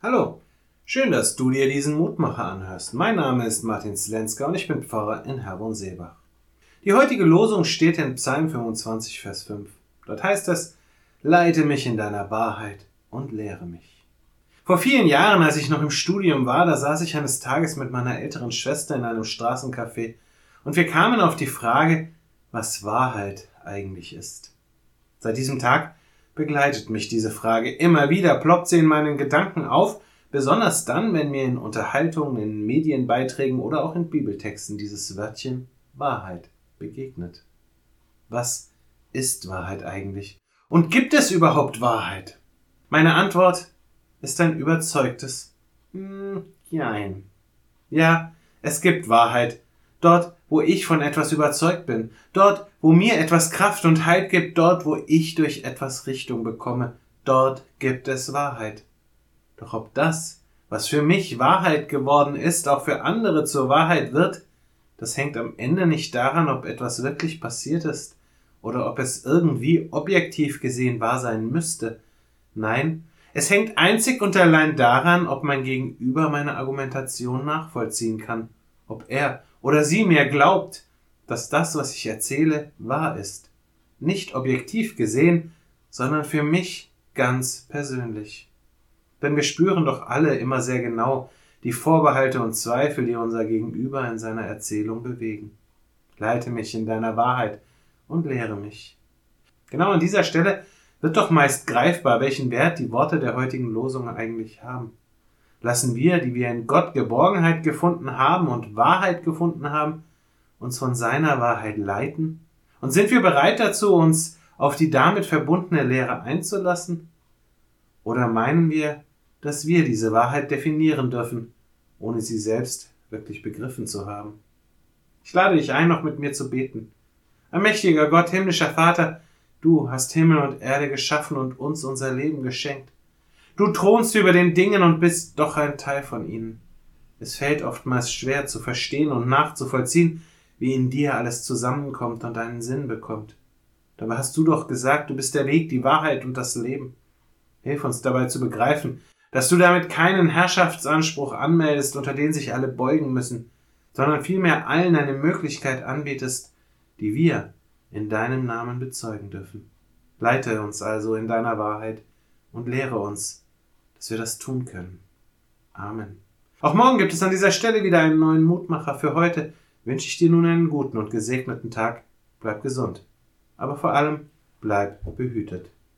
Hallo, schön, dass du dir diesen Mutmacher anhörst. Mein Name ist Martin Slenska und ich bin Pfarrer in Herborn-Seebach. Die heutige Losung steht in Psalm 25, Vers 5. Dort heißt es, Leite mich in deiner Wahrheit und lehre mich. Vor vielen Jahren, als ich noch im Studium war, da saß ich eines Tages mit meiner älteren Schwester in einem Straßencafé und wir kamen auf die Frage, was Wahrheit eigentlich ist. Seit diesem Tag begleitet mich diese Frage immer wieder, ploppt sie in meinen Gedanken auf, besonders dann, wenn mir in Unterhaltungen, in Medienbeiträgen oder auch in Bibeltexten dieses Wörtchen Wahrheit begegnet. Was ist Wahrheit eigentlich? Und gibt es überhaupt Wahrheit? Meine Antwort ist ein überzeugtes hm, Jein. Ja, es gibt Wahrheit, dort, wo ich von etwas überzeugt bin, dort, wo mir etwas Kraft und Halt gibt, dort, wo ich durch etwas Richtung bekomme, dort gibt es Wahrheit. Doch ob das, was für mich Wahrheit geworden ist, auch für andere zur Wahrheit wird, das hängt am Ende nicht daran, ob etwas wirklich passiert ist oder ob es irgendwie objektiv gesehen wahr sein müsste. Nein, es hängt einzig und allein daran, ob mein Gegenüber meine Argumentation nachvollziehen kann, ob er oder sie mir glaubt, dass das, was ich erzähle, wahr ist. Nicht objektiv gesehen, sondern für mich ganz persönlich. Denn wir spüren doch alle immer sehr genau die Vorbehalte und Zweifel, die unser Gegenüber in seiner Erzählung bewegen. Leite mich in deiner Wahrheit und lehre mich. Genau an dieser Stelle wird doch meist greifbar, welchen Wert die Worte der heutigen Losung eigentlich haben lassen wir, die wir in Gott Geborgenheit gefunden haben und Wahrheit gefunden haben, uns von seiner Wahrheit leiten? Und sind wir bereit dazu, uns auf die damit verbundene Lehre einzulassen? Oder meinen wir, dass wir diese Wahrheit definieren dürfen, ohne sie selbst wirklich begriffen zu haben? Ich lade dich ein, noch mit mir zu beten. Allmächtiger Gott, himmlischer Vater, du hast Himmel und Erde geschaffen und uns unser Leben geschenkt. Du thronst über den Dingen und bist doch ein Teil von ihnen. Es fällt oftmals schwer zu verstehen und nachzuvollziehen, wie in dir alles zusammenkommt und einen Sinn bekommt. Dabei hast du doch gesagt, du bist der Weg, die Wahrheit und das Leben. Hilf uns dabei zu begreifen, dass du damit keinen Herrschaftsanspruch anmeldest, unter den sich alle beugen müssen, sondern vielmehr allen eine Möglichkeit anbietest, die wir in deinem Namen bezeugen dürfen. Leite uns also in deiner Wahrheit und lehre uns, dass wir das tun können. Amen. Auch morgen gibt es an dieser Stelle wieder einen neuen Mutmacher. Für heute wünsche ich dir nun einen guten und gesegneten Tag. Bleib gesund. Aber vor allem bleib behütet.